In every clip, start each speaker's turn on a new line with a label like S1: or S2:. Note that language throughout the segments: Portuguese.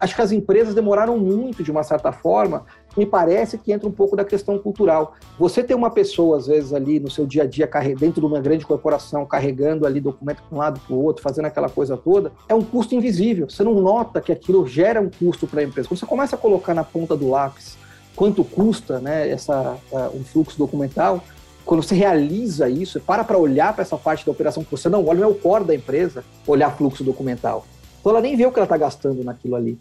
S1: acho que as empresas demoraram muito, de uma certa forma, me parece que entra um pouco da questão cultural. Você ter uma pessoa, às vezes, ali no seu dia a dia, dentro de uma grande corporação, carregando ali documento de um lado para o outro, fazendo aquela coisa toda, é um custo invisível. Você não nota que aquilo gera um custo para a empresa. Quando você começa a colocar na ponta do lápis quanto custa né, essa, um fluxo documental, quando você realiza isso, para para olhar para essa parte da operação que você não olha, não é o core da empresa olhar fluxo documental. Então ela nem vê o que ela está gastando naquilo ali.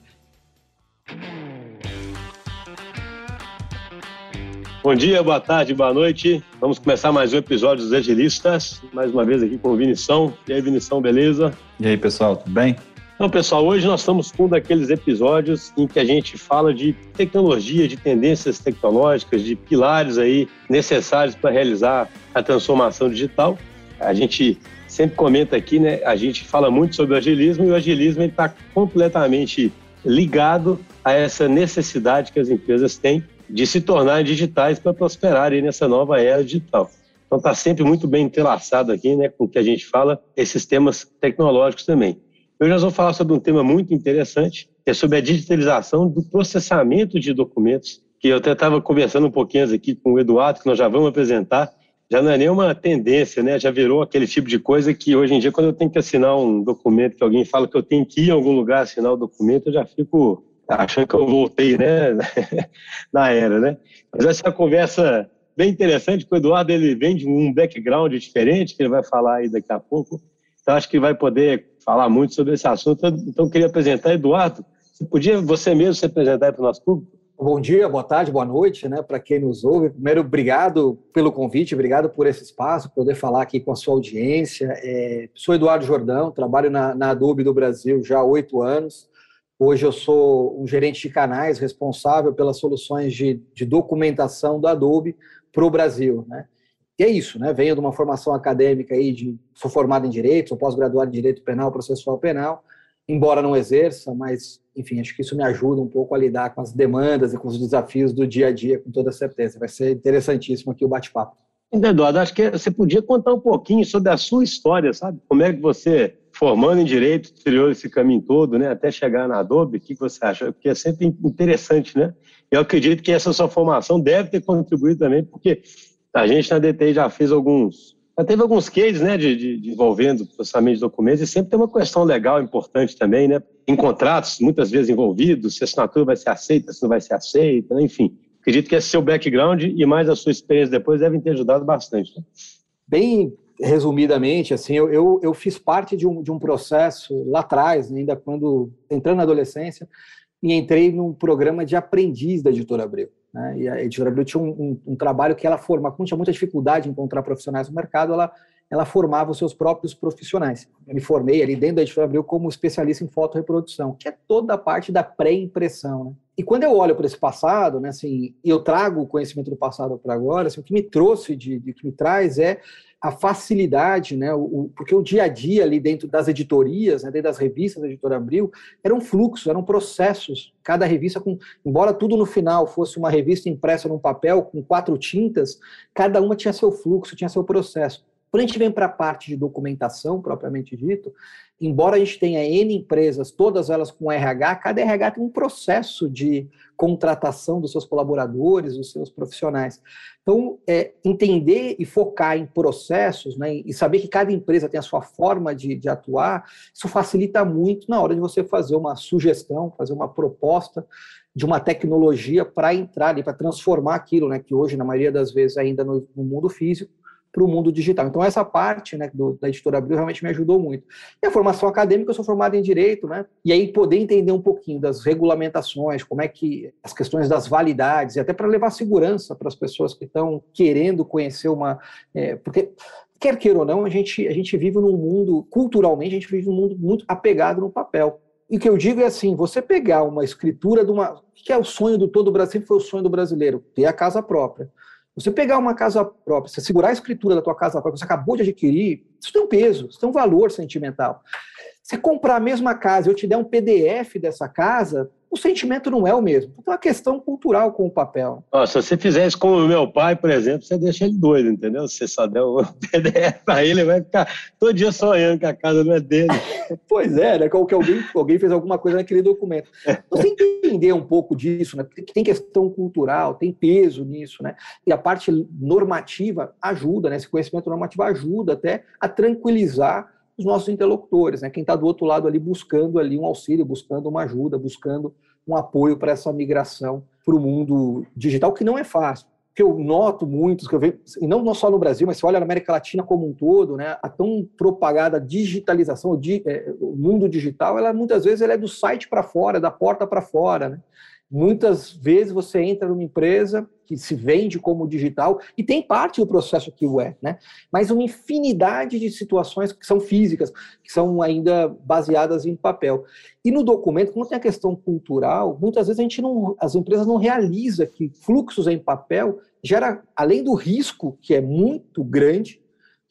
S2: Bom dia, boa tarde, boa noite. Vamos começar mais um episódio dos Agilistas. Mais uma vez aqui com o Vinição. E aí, Vinição, beleza?
S3: E aí, pessoal, tudo bem?
S2: Então, pessoal, hoje nós estamos com um daqueles episódios em que a gente fala de tecnologia, de tendências tecnológicas, de pilares aí necessários para realizar a transformação digital. A gente sempre comenta aqui, né? A gente fala muito sobre o agilismo e o agilismo está completamente ligado a essa necessidade que as empresas têm de se tornarem digitais para prosperarem nessa nova era digital. Então está sempre muito bem entrelaçado aqui, né, com o que a gente fala, esses temas tecnológicos também. Hoje nós vamos falar sobre um tema muito interessante, que é sobre a digitalização do processamento de documentos, que eu até estava conversando um pouquinho aqui com o Eduardo, que nós já vamos apresentar, já não é nenhuma tendência, né? Já virou aquele tipo de coisa que hoje em dia, quando eu tenho que assinar um documento, que alguém fala que eu tenho que ir em algum lugar assinar o documento, eu já fico achando que eu voltei, né, na era, né? Mas essa é uma conversa bem interessante, porque o Eduardo ele vem de um background diferente, que ele vai falar aí daqui a pouco. Então acho que vai poder falar muito sobre esse assunto. Então eu queria apresentar Eduardo. Você podia você mesmo se apresentar para o nosso público?
S1: Bom dia, boa tarde, boa noite, né, para quem nos ouve. Primeiro, obrigado pelo convite, obrigado por esse espaço, poder falar aqui com a sua audiência. É, sou Eduardo Jordão, trabalho na, na Adobe do Brasil já há oito anos. Hoje eu sou um gerente de canais responsável pelas soluções de, de documentação do Adobe para o Brasil. Né? E é isso, né? Venho de uma formação acadêmica aí, de, sou formado em Direito, sou pós-graduado em Direito Penal, Processual Penal, embora não exerça, mas, enfim, acho que isso me ajuda um pouco a lidar com as demandas e com os desafios do dia a dia, com toda certeza. Vai ser interessantíssimo aqui o bate-papo.
S2: Eduardo, acho que você podia contar um pouquinho sobre a sua história, sabe? Como é que você formando em direito, trilhou esse caminho todo, né, até chegar na Adobe, o que você acha? Porque é sempre interessante, né? Eu acredito que essa sua formação deve ter contribuído também, porque a gente na DTI já fez alguns, já teve alguns cases, né, de, de, de envolvendo processamento de documentos, e sempre tem uma questão legal importante também, né? Em contratos, muitas vezes envolvidos, se a assinatura vai ser aceita, se não vai ser aceita, né? enfim. Acredito que esse seu background e mais a sua experiência depois devem ter ajudado bastante. Né?
S1: Bem resumidamente, assim, eu, eu, eu, fiz parte de um, de um processo lá atrás, ainda quando entrando na adolescência, e entrei num programa de aprendiz da Editora Abreu. Né? E a Editora Abreu tinha um, um, um trabalho que ela formava, como tinha muita dificuldade em encontrar profissionais no mercado, ela, ela formava os seus próprios profissionais. Eu me formei ali dentro da Editora Abreu como especialista em fotoreprodução, que é toda a parte da pré-impressão. Né? E quando eu olho para esse passado, né, assim, eu trago o conhecimento do passado para agora, assim, o que me trouxe, de, de, que me traz é a facilidade, né, o, porque o dia a dia ali dentro das editorias, né, dentro das revistas da Editora Abril, era um fluxo, eram processos. Cada revista, com, embora tudo no final fosse uma revista impressa num papel com quatro tintas, cada uma tinha seu fluxo, tinha seu processo. Quando a gente vem para a parte de documentação, propriamente dito, embora a gente tenha N empresas, todas elas com RH, cada RH tem um processo de contratação dos seus colaboradores, dos seus profissionais. Então, é, entender e focar em processos, né, e saber que cada empresa tem a sua forma de, de atuar, isso facilita muito na hora de você fazer uma sugestão, fazer uma proposta de uma tecnologia para entrar e para transformar aquilo, né, que hoje, na maioria das vezes, ainda no, no mundo físico, para o mundo digital. Então, essa parte né, do, da editora Abril realmente me ajudou muito. E a formação acadêmica, eu sou formado em Direito, né? E aí poder entender um pouquinho das regulamentações, como é que as questões das validades, e até para levar segurança para as pessoas que estão querendo conhecer uma. É, porque quer queira ou não, a gente, a gente vive num mundo, culturalmente, a gente vive num mundo muito apegado no papel. E o que eu digo é assim: você pegar uma escritura de uma. que é o sonho do todo o Brasil, foi o sonho do brasileiro, ter a casa própria. Você pegar uma casa própria, você segurar a escritura da tua casa própria, você acabou de adquirir, isso tem um peso, isso tem um valor sentimental. Você comprar a mesma casa eu te der um PDF dessa casa, o sentimento não é o mesmo. Então é uma questão cultural com o papel.
S2: Ó, se você fizer isso com o meu pai, por exemplo, você deixa ele doido, entendeu? Se você só der um PDF para ele, ele vai ficar todo dia sonhando que a casa não é dele.
S1: pois é, né? Que alguém, alguém fez alguma coisa naquele documento. Você entender um pouco disso, né? Que tem questão cultural, tem peso nisso, né? E a parte normativa ajuda, né? Esse conhecimento normativo ajuda até a tranquilizar os nossos interlocutores, né? Quem está do outro lado ali buscando ali um auxílio, buscando uma ajuda, buscando um apoio para essa migração para o mundo digital, que não é fácil. Que eu noto muitos, que eu vejo, e não só no Brasil, mas se olha na América Latina como um todo, né, a tão propagada digitalização, o, di, é, o mundo digital, ela muitas vezes ela é do site para fora, da porta para fora, né? Muitas vezes você entra numa empresa que se vende como digital e tem parte do processo que o é, né? Mas uma infinidade de situações que são físicas, que são ainda baseadas em papel. E no documento, como tem a questão cultural, muitas vezes a gente não, as empresas não realizam que fluxos em papel gera, além do risco que é muito grande,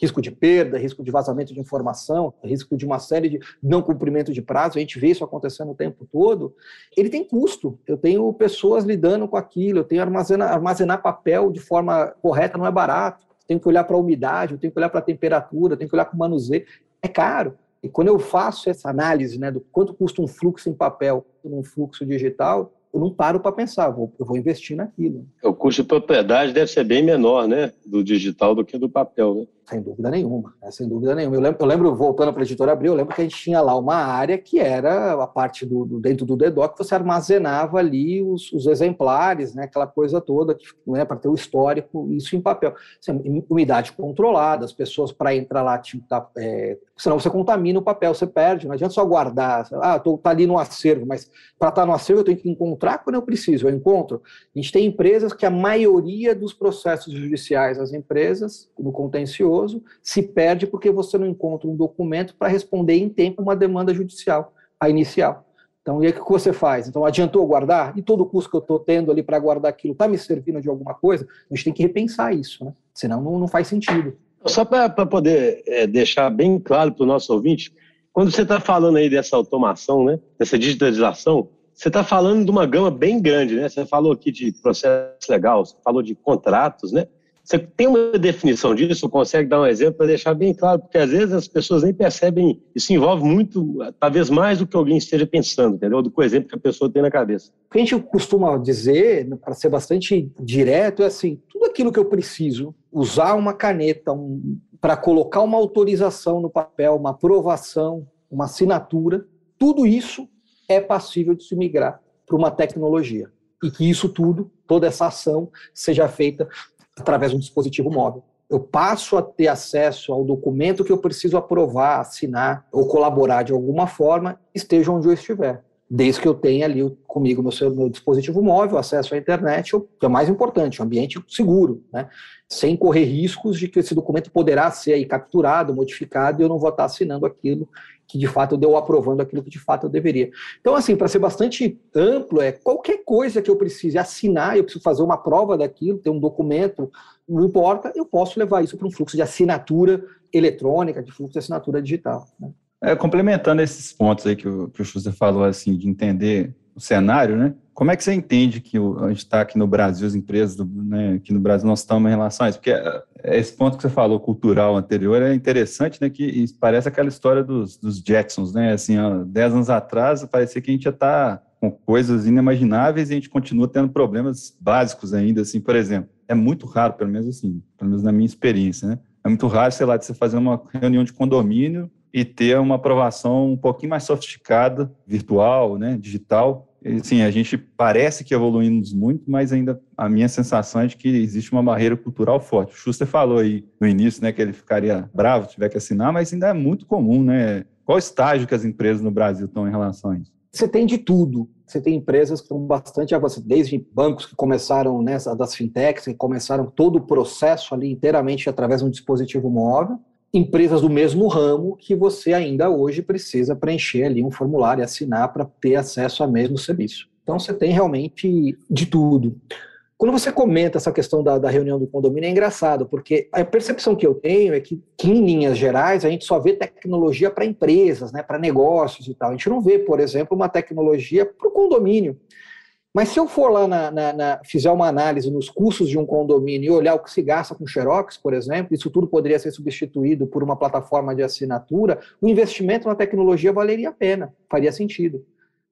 S1: risco de perda, risco de vazamento de informação, risco de uma série de não cumprimento de prazo, a gente vê isso acontecendo o tempo todo, ele tem custo. Eu tenho pessoas lidando com aquilo, eu tenho armazenar, armazenar papel de forma correta, não é barato. Tenho que olhar para a umidade, eu tenho que olhar para a temperatura, eu tenho que olhar para o manuseio. É caro. E quando eu faço essa análise né, do quanto custa um fluxo em papel num fluxo digital, eu não paro para pensar, vou, eu vou investir naquilo.
S2: O custo de propriedade deve ser bem menor, né, do digital do que do papel, né?
S1: Sem dúvida nenhuma, né? sem dúvida nenhuma. Eu lembro, eu lembro voltando para a editora Abril, eu lembro que a gente tinha lá uma área que era a parte do, do dentro do DEDOC, você armazenava ali os, os exemplares, né, aquela coisa toda, né, para ter o histórico, isso em papel. Assim, umidade controlada, as pessoas para entrar lá, tipo, tá, é, senão você contamina o papel, você perde, não adianta só guardar, ah, tô, tá ali no acervo, mas para estar tá no acervo eu tenho que encontrar quando eu preciso, eu encontro. A gente tem empresas que a maioria dos processos judiciais das empresas, no contencioso, se perde porque você não encontra um documento para responder em tempo uma demanda judicial, a inicial. Então, e aí o que você faz? Então, adiantou guardar? E todo o custo que eu estou tendo ali para guardar aquilo está me servindo de alguma coisa? A gente tem que repensar isso, né? Senão não, não faz sentido.
S2: Só para poder é, deixar bem claro para o nosso ouvinte, quando você está falando aí dessa automação, né, dessa digitalização, você está falando de uma gama bem grande, né? Você falou aqui de processo legal, você falou de contratos, né? Você tem uma definição disso? Consegue dar um exemplo para deixar bem claro? Porque às vezes as pessoas nem percebem. Isso envolve muito, talvez mais do que alguém esteja pensando, entendeu? Do que o exemplo que a pessoa tem na cabeça.
S1: O que a gente costuma dizer, para ser bastante direto, é assim: tudo aquilo que eu preciso usar uma caneta um, para colocar uma autorização no papel, uma aprovação, uma assinatura, tudo isso é passível de se migrar para uma tecnologia. E que isso tudo, toda essa ação, seja feita através de um dispositivo móvel. Eu passo a ter acesso ao documento que eu preciso aprovar, assinar ou colaborar de alguma forma, esteja onde eu estiver. Desde que eu tenha ali comigo meu, seu, meu dispositivo móvel, acesso à internet, que é o mais importante, um ambiente seguro, né? sem correr riscos de que esse documento poderá ser capturado, modificado, e eu não vou estar assinando aquilo que de fato eu deu aprovando aquilo que de fato eu deveria. Então, assim, para ser bastante amplo, é qualquer coisa que eu precise assinar, eu preciso fazer uma prova daquilo, ter um documento, não importa, eu posso levar isso para um fluxo de assinatura eletrônica, de fluxo de assinatura digital. Né?
S3: É, complementando esses pontos aí que o, que o Schuster falou, assim, de entender o cenário, né? Como é que você entende que a gente está aqui no Brasil, as empresas, do, né, aqui no Brasil nós estamos em relação a isso? Porque é, esse ponto que você falou, cultural anterior, é interessante, né? Que parece aquela história dos, dos Jacksons, né? Assim, ó, dez anos atrás, parecia que a gente já está com coisas inimagináveis e a gente continua tendo problemas básicos ainda, assim, por exemplo. É muito raro, pelo menos assim, pelo menos na minha experiência, né? É muito raro, sei lá, de você fazer uma reunião de condomínio e ter uma aprovação um pouquinho mais sofisticada, virtual, né, digital. Sim, a gente parece que evoluímos muito, mas ainda a minha sensação é de que existe uma barreira cultural forte. O Schuster falou aí no início, né, que ele ficaria bravo se tiver que assinar, mas ainda é muito comum, né? Qual estágio que as empresas no Brasil estão em relação a isso?
S1: Você tem de tudo. Você tem empresas que estão bastante avançadas, desde bancos que começaram nessa das fintechs, que começaram todo o processo ali inteiramente através de um dispositivo móvel, empresas do mesmo ramo que você ainda hoje precisa preencher ali um formulário e assinar para ter acesso ao mesmo serviço. Então você tem realmente de tudo. Quando você comenta essa questão da, da, reunião do condomínio, é engraçado, porque a percepção que eu tenho é que, que em linhas gerais, a gente só vê tecnologia para empresas, né, para negócios e tal. A gente não vê, por exemplo, uma tecnologia para o condomínio. Mas se eu for lá, na, na, na, fizer uma análise nos custos de um condomínio e olhar o que se gasta com Xerox, por exemplo, isso tudo poderia ser substituído por uma plataforma de assinatura, o investimento na tecnologia valeria a pena, faria sentido.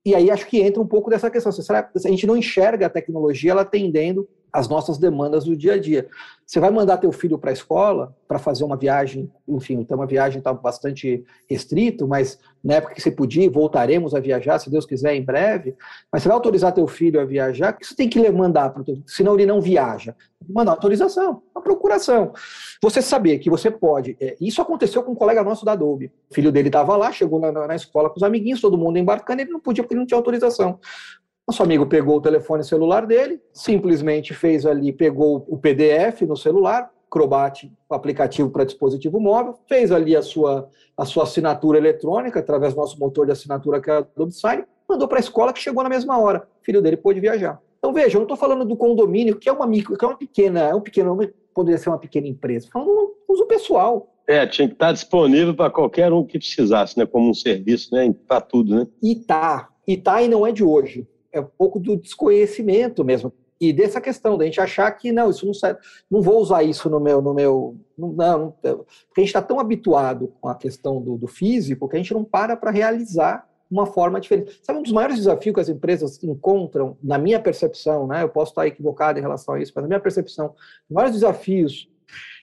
S1: E aí acho que entra um pouco dessa questão. Será, a gente não enxerga a tecnologia ela atendendo as nossas demandas do dia a dia. Você vai mandar teu filho para a escola para fazer uma viagem, enfim, então uma viagem está bastante restrito, mas na época que você podia, voltaremos a viajar, se Deus quiser, em breve. Mas você vai autorizar teu filho a viajar, o que você tem que mandar senão ele não viaja? Mandar autorização, uma procuração. Você saber que você pode. É, isso aconteceu com um colega nosso da Adobe. O filho dele estava lá, chegou na, na, escola com os amiguinhos, todo mundo embarcando, ele não podia porque ele não tinha autorização. Nosso amigo pegou o telefone celular dele, simplesmente fez ali, pegou o PDF no celular, Acrobat, aplicativo para dispositivo móvel, fez ali a sua, a sua assinatura eletrônica através do nosso motor de assinatura que é o Adobe Sign, mandou para a escola que chegou na mesma hora. O filho dele pôde viajar. Então veja, eu não estou falando do condomínio, que é uma micro, que é uma pequena, é um pequeno, poderia ser uma pequena empresa. Estou falando do uso pessoal.
S2: É, tinha que estar disponível para qualquer um que precisasse, né? Como um serviço, né? Para tudo, né?
S1: E tá. E tá e não é de hoje é um pouco do desconhecimento mesmo. E dessa questão, da gente achar que não, isso não serve, não vou usar isso no meu. No meu não, não porque a gente está tão habituado com a questão do, do físico que a gente não para para realizar uma forma diferente. Sabe, um dos maiores desafios que as empresas encontram, na minha percepção, né, eu posso estar equivocado em relação a isso, mas na minha percepção, os maiores desafios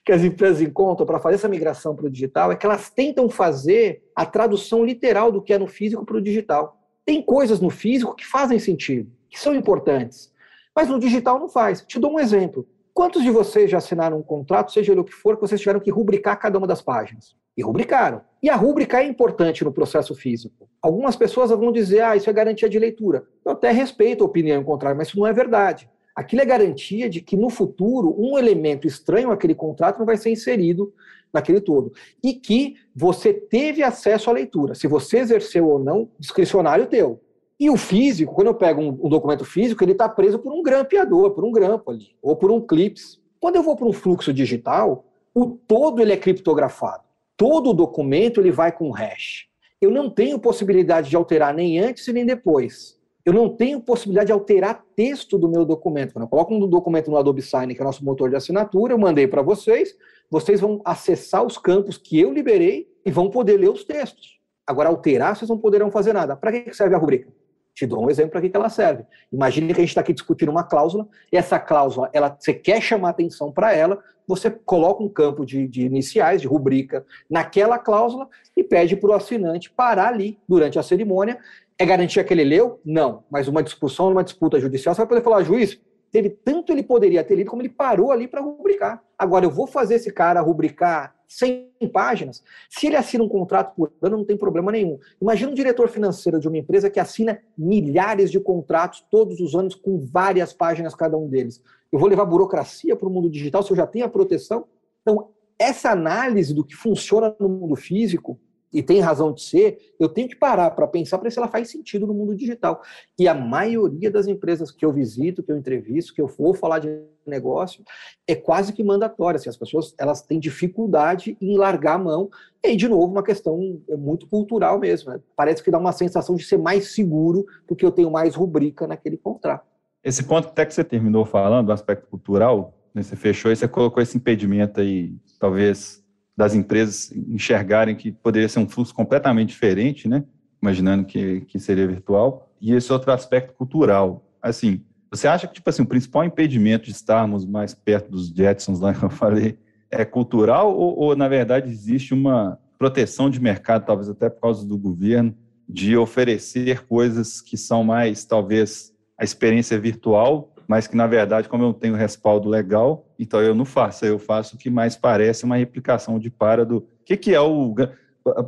S1: que as empresas encontram para fazer essa migração para o digital é que elas tentam fazer a tradução literal do que é no físico para o digital. Tem coisas no físico que fazem sentido, que são importantes, mas no digital não faz. Te dou um exemplo. Quantos de vocês já assinaram um contrato, seja ele o que for, que vocês tiveram que rubricar cada uma das páginas? E rubricaram. E a rúbrica é importante no processo físico. Algumas pessoas vão dizer, ah, isso é garantia de leitura. Eu até respeito a opinião contrária, mas isso não é verdade. Aquilo é garantia de que no futuro um elemento estranho àquele contrato não vai ser inserido naquele todo. E que você teve acesso à leitura. Se você exerceu ou não, discricionário teu. E o físico, quando eu pego um, um documento físico, ele está preso por um grampeador, por um grampo ali, ou por um clips. Quando eu vou para um fluxo digital, o todo ele é criptografado. Todo o documento ele vai com hash. Eu não tenho possibilidade de alterar nem antes e nem depois. Eu não tenho possibilidade de alterar texto do meu documento. Quando eu coloco um documento no Adobe Sign, que é nosso motor de assinatura, eu mandei para vocês, vocês vão acessar os campos que eu liberei e vão poder ler os textos. Agora, alterar, vocês não poderão fazer nada. Para que serve a rubrica? Te dou um exemplo para que ela serve. Imagine que a gente está aqui discutindo uma cláusula, e essa cláusula, ela, você quer chamar atenção para ela, você coloca um campo de, de, iniciais, de rubrica, naquela cláusula e pede para o assinante parar ali durante a cerimônia. É garantia que ele leu? Não. Mas uma discussão, uma disputa judicial, você vai poder falar, juiz, teve tanto ele poderia ter lido, como ele parou ali para rubricar. Agora, eu vou fazer esse cara rubricar 100 páginas. Se ele assina um contrato por ano, não tem problema nenhum. Imagina um diretor financeiro de uma empresa que assina milhares de contratos todos os anos, com várias páginas cada um deles. Eu vou levar burocracia para o mundo digital se eu já tenho a proteção? Então, essa análise do que funciona no mundo físico e tem razão de ser, eu tenho que parar para pensar para ver se ela faz sentido no mundo digital. E a maioria das empresas que eu visito, que eu entrevisto, que eu vou falar de negócio, é quase que mandatória. Assim, as pessoas elas têm dificuldade em largar a mão. E aí, de novo, uma questão muito cultural mesmo. Né? Parece que dá uma sensação de ser mais seguro, porque eu tenho mais rubrica naquele contrato.
S3: Esse ponto até que você terminou falando, do aspecto cultural, né, você fechou e você colocou esse impedimento aí, talvez das empresas enxergarem que poderia ser um fluxo completamente diferente, né? Imaginando que, que seria virtual. E esse outro aspecto cultural. Assim, você acha que, tipo assim, o principal impedimento de estarmos mais perto dos Jetsons, lá que eu falei, é cultural ou, ou, na verdade, existe uma proteção de mercado, talvez até por causa do governo, de oferecer coisas que são mais, talvez, a experiência virtual mas que na verdade, como eu tenho respaldo legal, então eu não faço, eu faço o que mais parece uma replicação de para do. O que, que é o.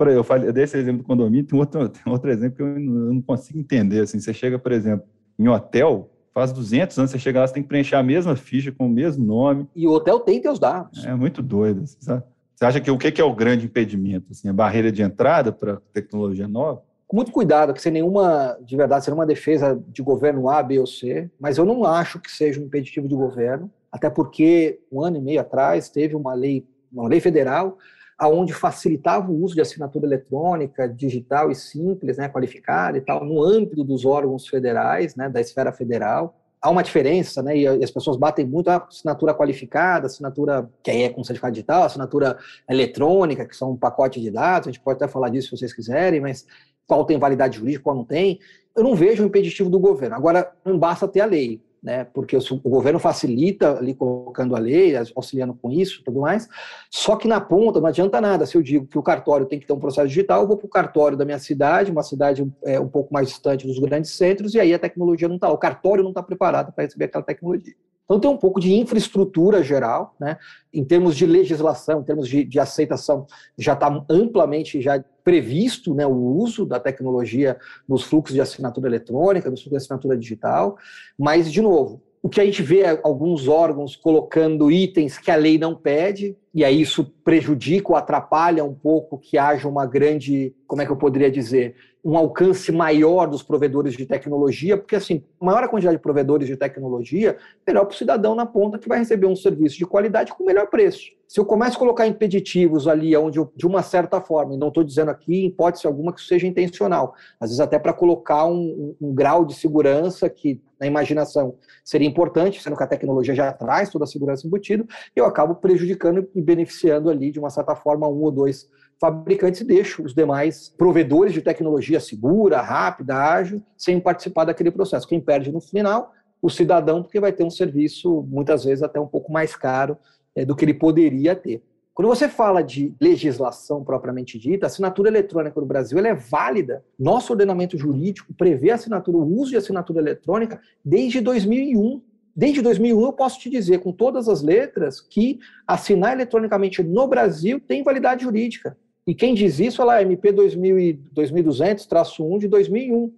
S3: Eu falei desse exemplo do condomínio, tem outro, tem outro exemplo que eu não consigo entender. Assim, você chega, por exemplo, em hotel, faz 200 anos, você chega lá, você tem que preencher a mesma ficha com o mesmo nome.
S1: E o hotel tem teus dados.
S3: É muito doido, sabe? Você acha que o que é o grande impedimento? Assim, a barreira de entrada para tecnologia nova?
S1: com muito cuidado, que sem nenhuma, de verdade, sem nenhuma defesa de governo A, B ou C, mas eu não acho que seja um impeditivo de governo, até porque um ano e meio atrás teve uma lei, uma lei federal aonde facilitava o uso de assinatura eletrônica, digital e simples, né, qualificada e tal, no âmbito dos órgãos federais, né, da esfera federal. Há uma diferença, né, e as pessoas batem muito a assinatura qualificada, assinatura que aí é com certificado digital, assinatura eletrônica, que são um pacote de dados, a gente pode até falar disso se vocês quiserem, mas qual tem validade jurídica, qual não tem. Eu não vejo o impeditivo do governo. Agora, não basta ter a lei né, porque o, governo facilita ali colocando a lei, auxiliando com isso tudo mais, só que na ponta não adianta nada se eu digo que o cartório tem que ter um processo digital, eu vou para o cartório da minha cidade, uma cidade é, um pouco mais distante dos grandes centros, e aí a tecnologia não está o cartório não está preparado para receber aquela tecnologia. Então tem um pouco de infraestrutura geral, né? em termos de legislação, em termos de, de aceitação, já está amplamente já previsto né, o uso da tecnologia nos fluxos de assinatura eletrônica, nos fluxos de assinatura digital, mas, de novo, o que a gente vê é alguns órgãos colocando itens que a lei não pede, e aí isso prejudica ou atrapalha um pouco que haja uma grande, como é que eu poderia dizer, um alcance maior dos provedores de tecnologia, porque assim, maior a quantidade de provedores de tecnologia, melhor para o cidadão na ponta que vai receber um serviço de qualidade com melhor preço. Se eu começo a colocar impeditivos ali, onde eu, de uma certa forma, e não estou dizendo aqui em hipótese alguma que isso seja intencional, às vezes até para colocar um, um, grau de segurança que na imaginação seria importante, sendo que a tecnologia já traz toda a segurança embutida, eu acabo prejudicando e beneficiando ali, de uma certa forma, um ou dois fabricantes e deixo os demais provedores de tecnologia segura, rápida, ágil, sem participar daquele processo. Quem perde no final, o cidadão, porque vai ter um serviço, muitas vezes, até um pouco mais caro é, do que ele poderia ter. Quando você fala de legislação propriamente dita, a assinatura eletrônica no Brasil é válida. Nosso ordenamento jurídico prevê assinatura, o uso de assinatura eletrônica desde 2001. Desde 2001 eu posso te dizer com todas as letras que assinar eletronicamente no Brasil tem validade jurídica. E quem diz isso é lá, MP 2200-1 de 2001.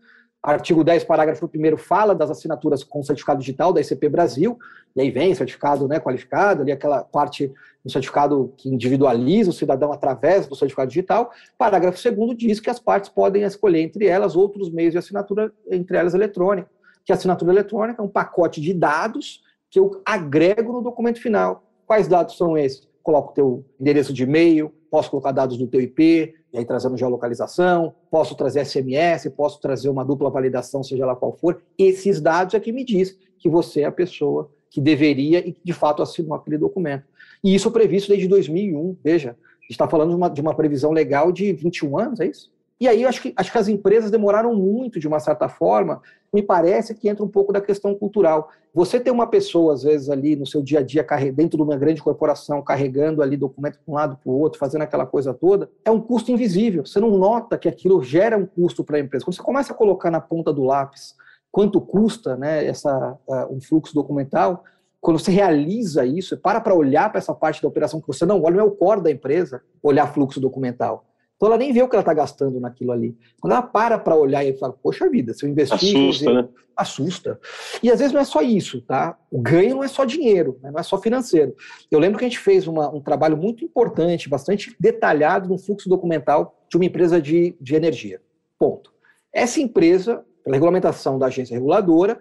S1: Artigo 10, parágrafo 1 fala das assinaturas com certificado digital da ICP Brasil, e aí vem certificado né, qualificado, ali aquela parte do certificado que individualiza o cidadão através do certificado digital. Parágrafo 2 diz que as partes podem escolher entre elas outros meios de assinatura, entre elas eletrônica. Que a assinatura eletrônica é um pacote de dados que eu agrego no documento final. Quais dados são esses? Coloco o teu endereço de e-mail, posso colocar dados do teu IP, e aí trazendo geolocalização, posso trazer SMS, posso trazer uma dupla validação, seja lá qual for. Esses dados é que me diz que você é a pessoa que deveria e que de fato assinou aquele documento. E isso é previsto desde 2001, veja, a gente está falando de uma, de uma previsão legal de 21 anos, é isso? E aí acho que, acho que as empresas demoraram muito, de uma certa forma, me parece que entra um pouco da questão cultural. Você ter uma pessoa, às vezes, ali no seu dia a dia, dentro de uma grande corporação, carregando ali documento para um lado para o outro, fazendo aquela coisa toda, é um custo invisível. Você não nota que aquilo gera um custo para a empresa. Quando você começa a colocar na ponta do lápis quanto custa né, essa, um fluxo documental, quando você realiza isso, para para olhar para essa parte da operação que você não olha, não é o core da empresa olhar fluxo documental. Então ela nem vê o que ela está gastando naquilo ali. Quando ela para para olhar e fala, poxa vida, se eu investir...
S2: Assusta, né?
S1: Assusta. E às vezes não é só isso, tá? O ganho não é só dinheiro, né? não é só financeiro. Eu lembro que a gente fez uma, um trabalho muito importante, bastante detalhado no fluxo documental de uma empresa de, de energia. Ponto. Essa empresa, pela regulamentação da agência reguladora,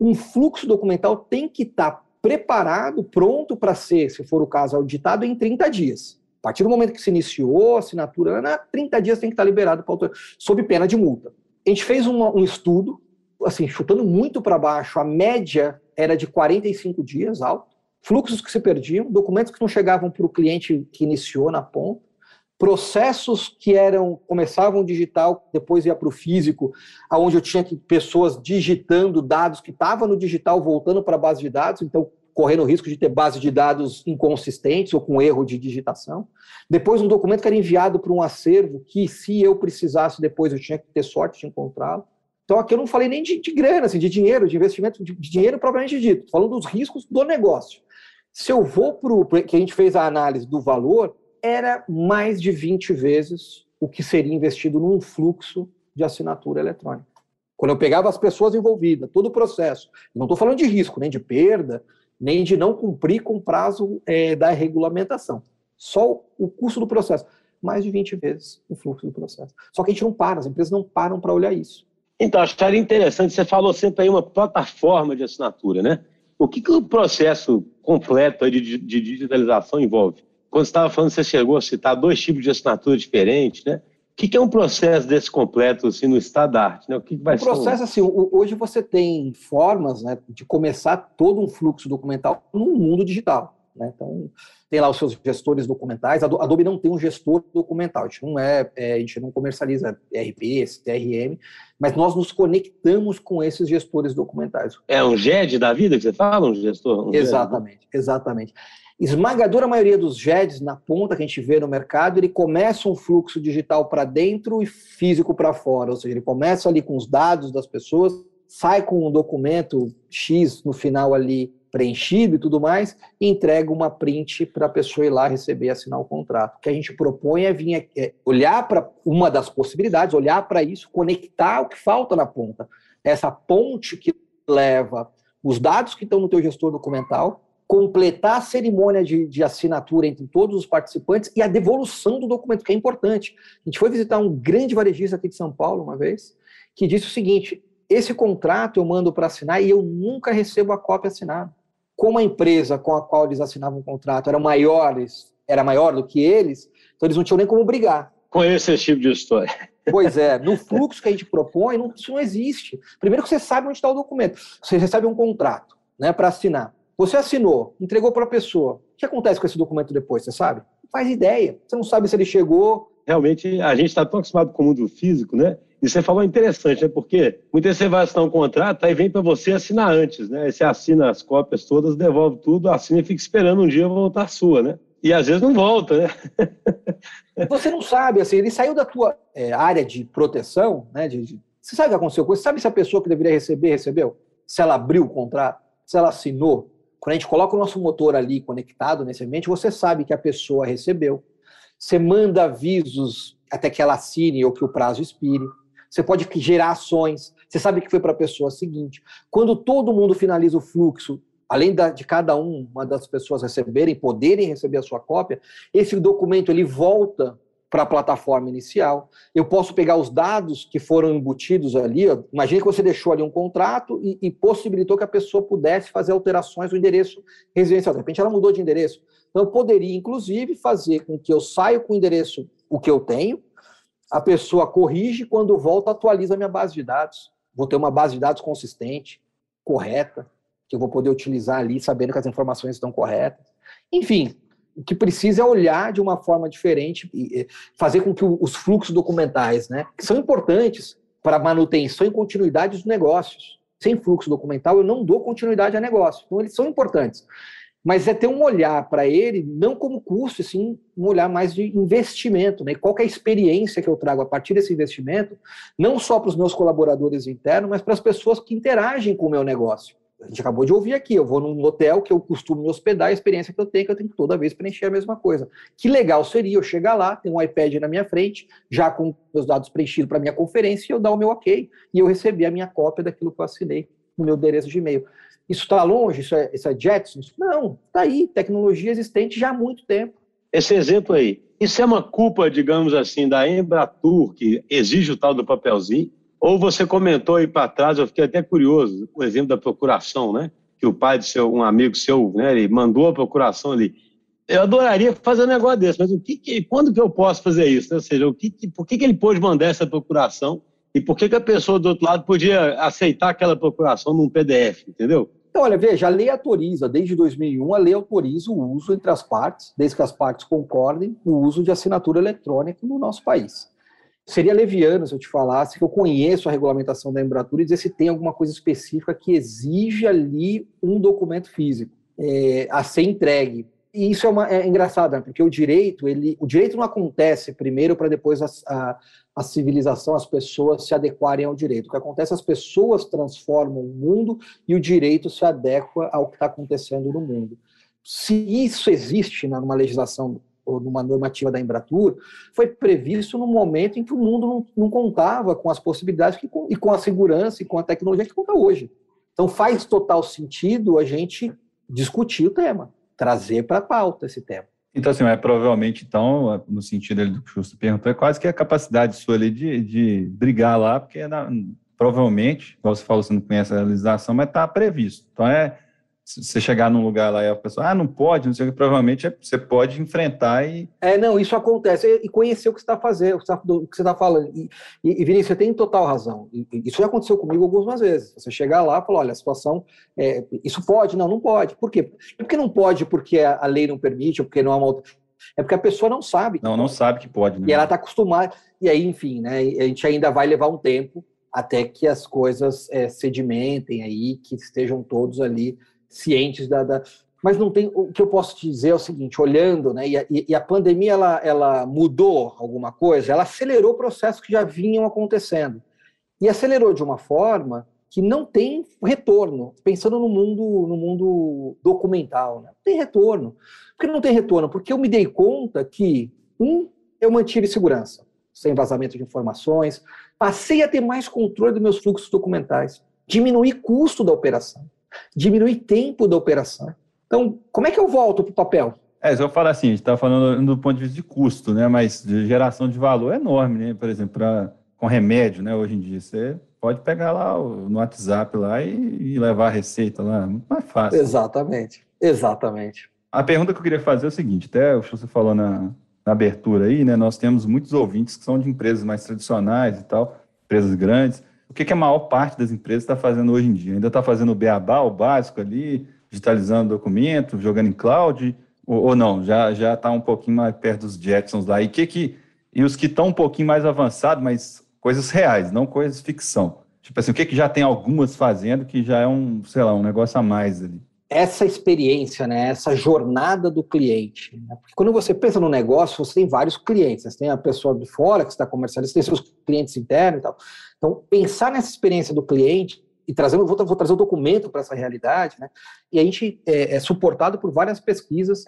S1: um fluxo documental tem que estar tá preparado, pronto para ser, se for o caso, auditado em 30 dias. Partir do momento que se iniciou a assinatura, na 30 dias tem que estar liberado para autor, sob pena de multa. A gente fez um estudo, assim, chutando muito para baixo, a média era de 45 dias alto, fluxos que se perdiam, documentos que não chegavam para o cliente que iniciou na ponta, processos que eram começavam digital, depois ia para o físico, aonde eu tinha que pessoas digitando dados que estavam no digital voltando para a base de dados, então correndo o risco de ter base de dados inconsistentes ou com erro de digitação. Depois, um documento que era enviado para um acervo que, se eu precisasse depois, eu tinha que ter sorte de encontrá-lo. Então, aqui eu não falei nem de, de grana, assim, de dinheiro, de investimento, de, de dinheiro propriamente dito, falando dos riscos do negócio. Se eu vou para o que a gente fez a análise do valor, era mais de 20 vezes o que seria investido num fluxo de assinatura eletrônica. Quando eu pegava as pessoas envolvidas, todo o processo, não estou falando de risco, nem de perda, nem de não cumprir com o prazo é, da regulamentação. Só o custo do processo. mais de 20 vezes o fluxo do processo. Só que a gente não para, as empresas não param para olhar isso.
S2: Então, acharia interessante, você falou sempre aí uma plataforma de assinatura, né? O que, que o processo completo de, de digitalização envolve? Quando você estava falando, você chegou a citar dois tipos de assinatura diferentes, né? O que, que é um processo desse completo assim, no estado da arte? Né? O que, que vai
S1: o processo,
S2: um...
S1: assim, hoje você tem formas né, de começar todo um fluxo documental no mundo digital. Né? Então, tem lá os seus gestores documentais. A Adobe não tem um gestor documental, a gente não é, é a gente não comercializa ERP, TRM, mas nós nos conectamos com esses gestores documentais.
S2: É um GED da vida que você fala, um gestor? Um
S1: exatamente, GED, né? exatamente. Esmagadora maioria dos GEDs na ponta que a gente vê no mercado, ele começa um fluxo digital para dentro e físico para fora, ou seja, ele começa ali com os dados das pessoas, sai com um documento X no final ali preenchido e tudo mais, e entrega uma print para a pessoa ir lá receber e assinar o contrato. O que a gente propõe é vir é olhar para uma das possibilidades, olhar para isso, conectar o que falta na ponta. Essa ponte que leva os dados que estão no teu gestor documental, completar a cerimônia de, de, assinatura entre todos os participantes e a devolução do documento, que é importante. A gente foi visitar um grande varejista aqui de São Paulo uma vez, que disse o seguinte: esse contrato eu mando para assinar e eu nunca recebo a cópia assinada como a empresa com a qual eles assinavam o contrato era maiores, era maior do que eles, então eles não tinham nem como brigar.
S2: Conheço esse tipo de história.
S1: Pois é, no fluxo que a gente propõe, não, isso não existe. Primeiro que você sabe onde está o documento. Você recebe um contrato né, para assinar. Você assinou, entregou para a pessoa. O que acontece com esse documento depois, você sabe? Não faz ideia. Você não sabe se ele chegou.
S2: Realmente, a gente está tão acostumado com o mundo físico, né? E você falou interessante, né? Porque muitas vezes você vai assinar um contrato, aí vem para você assinar antes, né? Aí você assina as cópias todas, devolve tudo, assina e fica esperando um dia voltar a sua, né? E às vezes não volta, né?
S1: você não sabe, assim, ele saiu da tua é, área de proteção, né? De, de, você sabe o que aconteceu com Você sabe se a pessoa que deveria receber, recebeu? Se ela abriu o contrato? Se ela assinou? Quando a gente coloca o nosso motor ali conectado nesse ambiente, você sabe que a pessoa recebeu. Você manda avisos até que ela assine ou que o prazo expire você pode gerar ações, você sabe que foi para a pessoa seguinte. Quando todo mundo finaliza o fluxo, além de cada um, uma das pessoas receberem, poderem receber a sua cópia, esse documento ele volta para a plataforma inicial. Eu posso pegar os dados que foram embutidos ali. Ó. Imagine que você deixou ali um contrato e, e, possibilitou que a pessoa pudesse fazer alterações no endereço residencial. De repente, ela mudou de endereço. Então, eu poderia, inclusive, fazer com que eu saia com o endereço o que eu tenho, a pessoa corrige, quando volta, atualiza a minha base de dados. Vou ter uma base de dados consistente, correta, que eu vou poder utilizar ali, sabendo que as informações estão corretas. Enfim, o que precisa é olhar de uma forma diferente e fazer com que os fluxos documentais, né, que são importantes para a manutenção e continuidade dos negócios. Sem fluxo documental, eu não dou continuidade a negócio. Então, eles são importantes mas é ter um olhar para ele, não como custo, sim um olhar mais de investimento. Né? Qual é a experiência que eu trago a partir desse investimento, não só para os meus colaboradores internos, mas para as pessoas que interagem com o meu negócio. A gente acabou de ouvir aqui, eu vou num hotel que eu costumo me hospedar, a experiência que eu tenho, que eu tenho que toda vez preencher a mesma coisa. Que legal seria eu chegar lá, ter um iPad na minha frente, já com os dados preenchidos para minha conferência, e eu dar o meu ok, e eu receber a minha cópia daquilo que eu assinei no meu endereço de e-mail. Isso está longe? Isso é, isso é Jetsons? Não, está aí, tecnologia existente já há muito tempo.
S2: Esse exemplo aí, isso é uma culpa, digamos assim, da Embratur, que exige o tal do papelzinho? Ou você comentou aí para trás, eu fiquei até curioso, o exemplo da procuração, né? Que o pai de seu, um amigo seu, né, ele mandou a procuração ali. Eu adoraria fazer um negócio desse, mas o que, que quando que eu posso fazer isso? Ou seja, o que, que, por que, que ele pôde mandar essa procuração e por que, que a pessoa do outro lado podia aceitar aquela procuração num PDF, entendeu?
S1: Então, olha, veja, a lei autoriza, desde 2001, a lei autoriza o uso entre as partes, desde que as partes concordem, o uso de assinatura eletrônica no nosso país. Seria leviano se eu te falasse que eu conheço a regulamentação da Embratur e dizer se tem alguma coisa específica que exige ali um documento físico é, a ser entregue. E isso é, uma, é engraçado, né? porque o direito, ele, o direito não acontece primeiro para depois a, a, a, civilização, as pessoas se adequarem ao direito. O que acontece, as pessoas transformam o mundo e o direito se adequa ao que está acontecendo no mundo. Se isso existe numa legislação ou numa normativa da Embratur, foi previsto no momento em que o mundo não, não contava com as possibilidades que, e com a segurança e com a tecnologia que conta hoje. Então faz total sentido a gente discutir o tema trazer para a pauta esse tema.
S3: Então, assim, é provavelmente, então, no sentido do que o Justo perguntou, é quase que a capacidade sua ali de, de brigar lá, porque é na, provavelmente, como você falou, você não conhece a realização, mas está previsto. Então, é se você chegar num lugar lá e a pessoa, ah, não pode, não sei o que, provavelmente é, você pode enfrentar e.
S1: É, não, isso acontece. E conhecer o que você está fazendo, o que você está tá falando. E, e, Vinícius, você tem total razão. Isso já aconteceu comigo algumas vezes. Você chegar lá e falar, olha, a situação. É, isso pode? Não, não pode. Por quê? É porque não pode porque a lei não permite, ou porque não há uma outra. É porque a pessoa não sabe.
S3: Não, não sabe que pode. Né?
S1: E ela está acostumada. E aí, enfim, né? A gente ainda vai levar um tempo até que as coisas é, sedimentem aí, que estejam todos ali cientes da, da, mas não tem o que eu posso te dizer é o seguinte olhando né e a, e a, pandemia ela, ela mudou alguma coisa ela acelerou processos que já vinham acontecendo. E acelerou de uma forma que não tem retorno pensando no mundo no mundo documental né? não tem retorno. Por que não tem retorno? Porque eu me dei conta que um eu mantive segurança sem vazamento de informações passei a ter mais controle dos meus fluxos documentais diminuir custo da operação diminuir tempo da operação. Então, como é que eu volto para o papel?
S3: É, se eu falar assim, a gente está falando do ponto de vista de custo, né? Mas de geração de valor é enorme, né? Por exemplo, pra, com remédio, né? Hoje em dia, você pode pegar lá no WhatsApp lá e, e levar a receita lá, muito mais fácil.
S1: Exatamente, exatamente.
S3: A pergunta que eu queria fazer é o seguinte, até o que você falou na, na abertura aí, né? Nós temos muitos ouvintes que são de empresas mais tradicionais e tal, empresas grandes, o que, que a maior parte das empresas está fazendo hoje em dia? Ainda está fazendo o beabá, o básico ali, digitalizando documento, jogando em cloud, ou, ou não? Já já está um pouquinho mais perto dos Jetsons lá. E que que e os que estão um pouquinho mais avançados, mas coisas reais, não coisas ficção. Tipo assim, o que que já tem algumas fazendo que já é um, sei lá, um negócio a mais ali?
S1: essa experiência, né, essa jornada do cliente. Né? Porque quando você pensa no negócio, você tem vários clientes. Você tem a pessoa de fora que está comercializando, você tem seus clientes internos e tal. Então, pensar nessa experiência do cliente e trazer, vou, vou trazer o um documento para essa realidade, né? E a gente é, é, suportado por várias pesquisas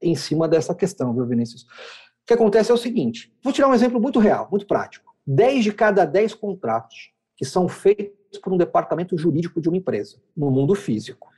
S1: em cima dessa questão, viu, Vinícius? O que acontece é o seguinte: vou tirar um exemplo muito real, muito prático. 10 de cada 10 contratos que são feitos por um departamento jurídico de uma empresa, no mundo físico,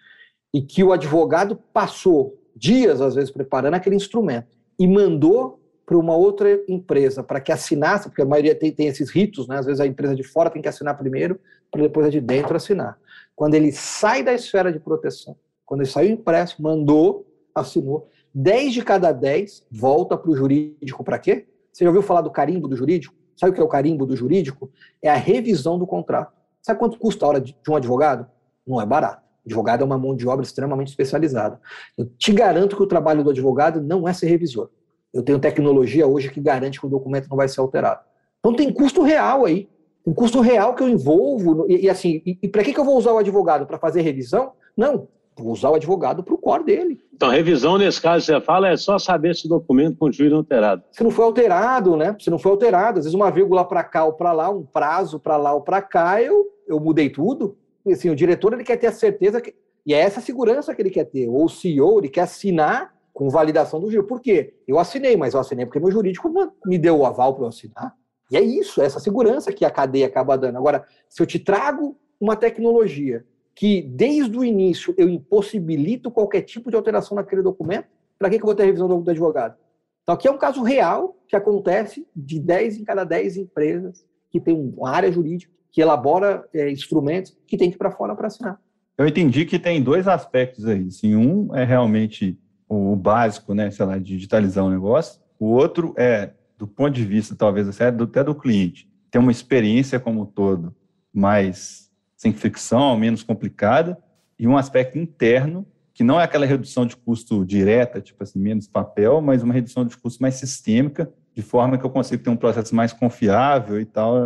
S1: e que o advogado passou dias, às vezes, preparando aquele instrumento e mandou para uma outra empresa para que assinasse, porque a maioria tem, tem esses ritos, né? às vezes a empresa de fora tem que assinar primeiro, para depois a de dentro assinar. Quando ele sai da esfera de proteção, quando ele saiu impresso, mandou, assinou, 10 de cada 10 volta para o jurídico para quê? Você já ouviu falar do carimbo do jurídico? Sabe o que é o carimbo do jurídico? É a revisão do contrato. Sabe quanto custa a hora de um advogado? Não é barato. Advogado é uma mão de obra extremamente especializada. Eu te garanto que o trabalho do advogado não é ser revisor. Eu tenho tecnologia hoje que garante que o documento não vai ser alterado. Então tem custo real aí. Tem custo real que eu envolvo. E, e assim, e, e para que, que eu vou usar o advogado? Para fazer revisão? Não. Vou usar o advogado para o core dele.
S2: Então, revisão, nesse caso, você fala, é só saber se o documento continua alterado.
S1: Se não foi alterado, né? Se não foi alterado, às vezes uma vírgula para cá ou para lá, um prazo para lá ou para cá, eu, eu mudei tudo assim, o diretor ele quer ter a certeza que, e é essa segurança que ele quer ter. Ou o CEO ele quer assinar com validação do jurídico. Por quê? Eu assinei, mas eu assinei porque meu jurídico me deu o aval para eu assinar. E é isso, é essa segurança que a cadeia acaba dando. Agora, se eu te trago uma tecnologia que desde o início eu impossibilito qualquer tipo de alteração naquele documento, para que, que eu vou ter a revisão do, do advogado? Então, aqui é um caso real que acontece de 10 em cada 10 empresas que tem uma área jurídica que elabora é, instrumentos que tem que ir para fora para assinar.
S3: Eu entendi que tem dois aspectos aí. Assim, um é realmente o básico, né, sei lá, digitalizar o negócio. O outro é, do ponto de vista, talvez, até do, até do cliente, ter uma experiência como um todo mais sem fricção, menos complicada, e um aspecto interno, que não é aquela redução de custo direta, tipo assim, menos papel, mas uma redução de custo mais sistêmica, de forma que eu consiga ter um processo mais confiável e tal.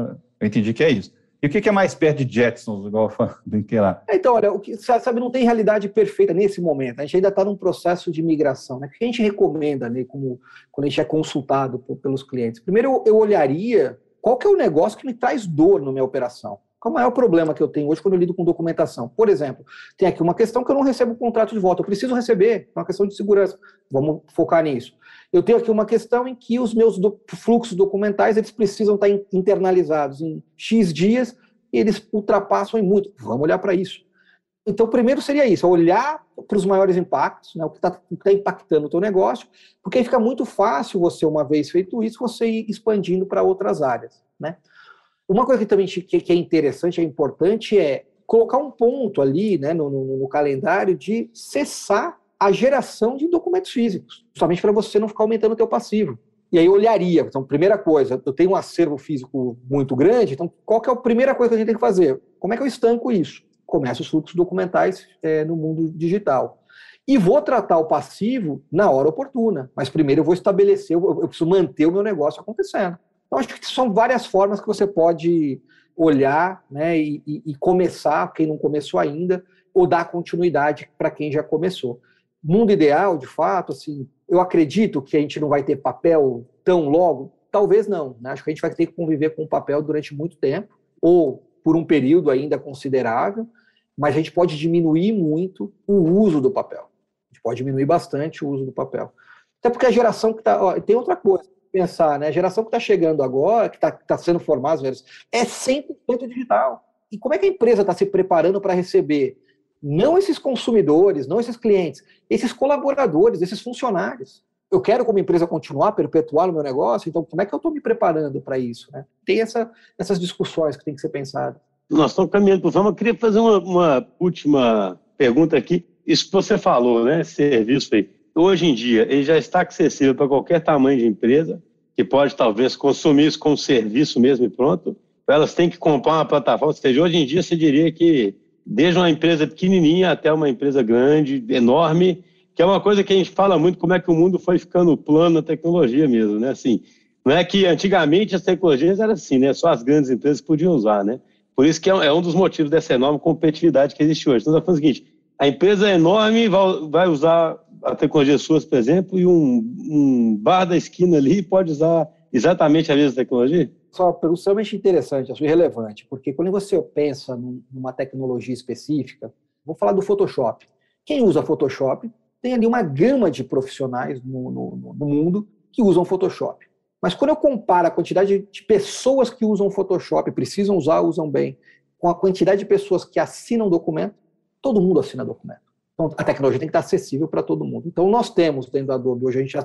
S3: Eu entendi que é isso. E o que é mais perto de Jetsons, igual brinquei lá?
S1: É, então, olha, o que, sabe, não tem realidade perfeita nesse momento. A gente ainda está num processo de migração. Né? O que a gente recomenda, né, como, quando a gente é consultado por, pelos clientes? Primeiro, eu, eu olharia qual que é o negócio que me traz dor na minha operação. Qual é o problema que eu tenho hoje quando eu lido com documentação? Por exemplo, tem aqui uma questão que eu não recebo o contrato de volta. Eu preciso receber, é uma questão de segurança. Vamos focar nisso. Eu tenho aqui uma questão em que os meus do, fluxos documentais eles precisam estar internalizados em X dias e eles ultrapassam em muito. Vamos olhar para isso. Então, primeiro seria isso, olhar para os maiores impactos, né, o que está tá impactando o teu negócio, porque aí fica muito fácil você, uma vez feito isso, você ir expandindo para outras áreas. Né? Uma coisa que também que, é interessante, é importante, é colocar um ponto ali né, no, no, no calendário de cessar a geração de documentos físicos, somente para você não ficar aumentando o teu passivo. E aí eu olharia, então, primeira coisa, eu tenho um acervo físico muito grande, então qual que é a primeira coisa que a gente tem que fazer? Como é que eu estanco isso? começo os fluxos documentais é, no mundo digital. E vou tratar o passivo na hora oportuna, mas primeiro eu vou estabelecer, eu, eu preciso manter o meu negócio acontecendo. Então, acho que são várias formas que você pode olhar né, e, e começar, quem não começou ainda, ou dar continuidade para quem já começou. Mundo ideal, de fato, assim, eu acredito que a gente não vai ter papel tão logo, talvez não. Né? Acho que a gente vai ter que conviver com o papel durante muito tempo, ou por um período ainda considerável, mas a gente pode diminuir muito o uso do papel. A gente pode diminuir bastante o uso do papel. Até porque a geração que está. Tem outra coisa pensar, né? A geração que está chegando agora, que está tá sendo formada, é 100% digital. E como é que a empresa está se preparando para receber não esses consumidores, não esses clientes, esses colaboradores, esses funcionários? Eu quero, como empresa, continuar, perpetuar o meu negócio, então como é que eu estou me preparando para isso? Né? Tem essa, essas discussões que tem que ser pensadas.
S2: Nós estamos caminhando para o Eu queria fazer uma, uma, última pergunta aqui. Isso que você falou, né? Serviço aí. Hoje em dia, ele já está acessível para qualquer tamanho de empresa, que pode talvez consumir isso como serviço mesmo e pronto. Elas têm que comprar uma plataforma. Ou seja, hoje em dia, você diria que desde uma empresa pequenininha até uma empresa grande, enorme, que é uma coisa que a gente fala muito, como é que o mundo foi ficando plano na tecnologia mesmo, né? Assim, não é que antigamente as tecnologias eram assim, né? Só as grandes empresas podiam usar, né? Por isso que é, é um dos motivos dessa enorme competitividade que existe hoje. Então, nós falando o seguinte, a empresa é enorme vai usar a tecnologia suas, por exemplo, e um, um bar da esquina ali pode usar exatamente a mesma tecnologia?
S1: Só pergunta extremamente interessante, acho relevante, porque quando você pensa numa tecnologia específica, vou falar do Photoshop. Quem usa Photoshop tem ali uma gama de profissionais no, no, no mundo que usam Photoshop. Mas quando eu comparo a quantidade de pessoas que usam Photoshop, precisam usar, usam bem, com a quantidade de pessoas que assinam documento, todo mundo assina documento. Então, a tecnologia tem que estar acessível para todo mundo. Então, nós temos dentro da Adobe, hoje a gente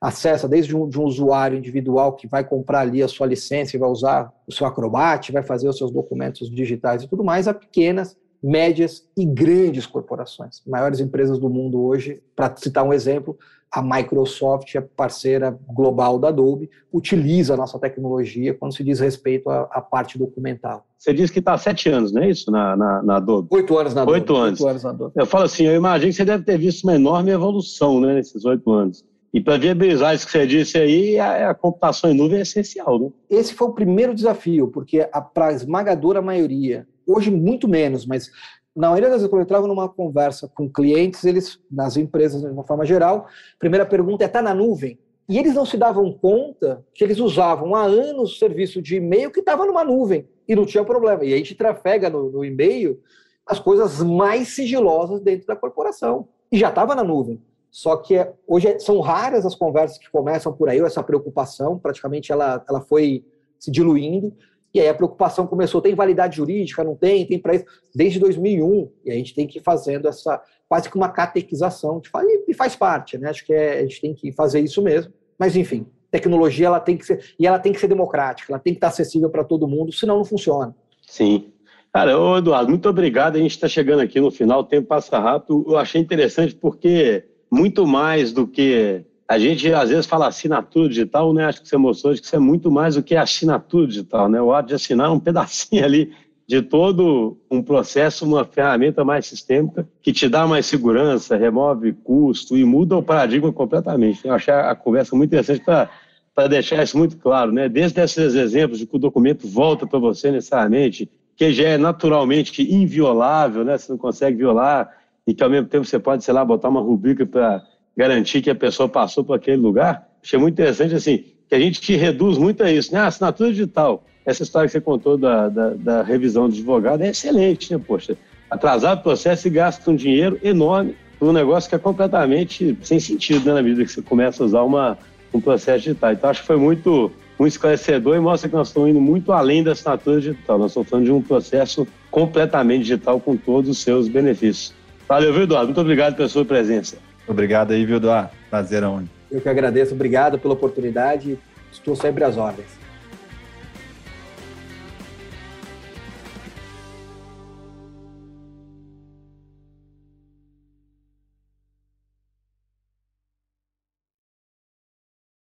S1: acessa desde um, de um usuário individual que vai comprar ali a sua licença e vai usar o seu Acrobat, vai fazer os seus documentos digitais e tudo mais, a pequenas, médias e grandes corporações. Maiores empresas do mundo hoje, para citar um exemplo, a Microsoft, a parceira global da Adobe, utiliza a nossa tecnologia quando se diz respeito à, à parte documental.
S2: Você disse que está há sete anos, não é isso, na, na, na, Adobe?
S1: Oito anos na Adobe.
S2: Oito anos. Oito anos na Adobe. Eu falo assim, eu imagino que você deve ter visto uma enorme evolução né, nesses oito anos. E para viabilizar isso que você disse aí, a, a, computação em nuvem é essencial, né?
S1: Esse foi o primeiro desafio, porque para a esmagadora maioria, hoje muito menos, mas na maioria das vezes, quando eu entrava numa conversa com clientes, eles, nas empresas de uma forma geral, a primeira pergunta é: está na nuvem? E eles não se davam conta que eles usavam há anos o serviço de e-mail que estava numa nuvem e não tinha problema. E a gente trafega no, no e-mail as coisas mais sigilosas dentro da corporação. E já estava na nuvem. Só que é, hoje é, são raras as conversas que começam por aí, essa preocupação, praticamente ela, ela foi se diluindo. E aí a preocupação começou, tem validade jurídica, não tem, tem para isso, desde 2001, e a gente tem que ir fazendo essa, quase que uma catequização, e faz parte, né? Acho que é, a gente tem que fazer isso mesmo. Mas, enfim, tecnologia ela tem que ser, e ela tem que ser democrática, ela tem que estar acessível para todo mundo, senão não funciona.
S2: Sim. Cara, ô Eduardo, muito obrigado. A gente está chegando aqui no final, o tempo passa rápido. Eu achei interessante porque muito mais do que a gente às vezes fala assinatura digital, né? Acho que você mostrou que isso é muito mais do que assinatura digital, né? O ato de assinar é um pedacinho ali de todo um processo, uma ferramenta mais sistêmica que te dá mais segurança, remove custo e muda o paradigma completamente. Eu achei a conversa muito interessante para deixar isso muito claro, né? Desde esses exemplos de que o documento volta para você necessariamente, que já é naturalmente inviolável, né? Você não consegue violar e que ao mesmo tempo você pode, sei lá, botar uma rubrica para garantir que a pessoa passou por aquele lugar. Achei muito interessante, assim, que a gente reduz muito a isso, né? A assinatura digital. Essa história que você contou da, da, da revisão do advogado é excelente, né, poxa? Atrasar o processo e gasta um dinheiro enorme por um negócio que é completamente sem sentido, né, na medida que você começa a usar uma, um processo digital. Então, acho que foi muito, muito esclarecedor e mostra que nós estamos indo muito além da assinatura digital. Nós estamos falando de um processo completamente digital com todos os seus benefícios. Valeu, viu, Eduardo? Muito obrigado pela sua presença.
S3: Obrigado aí, viu, Prazer
S1: aonde. Eu que agradeço, obrigado pela oportunidade. Estou sempre às ordens.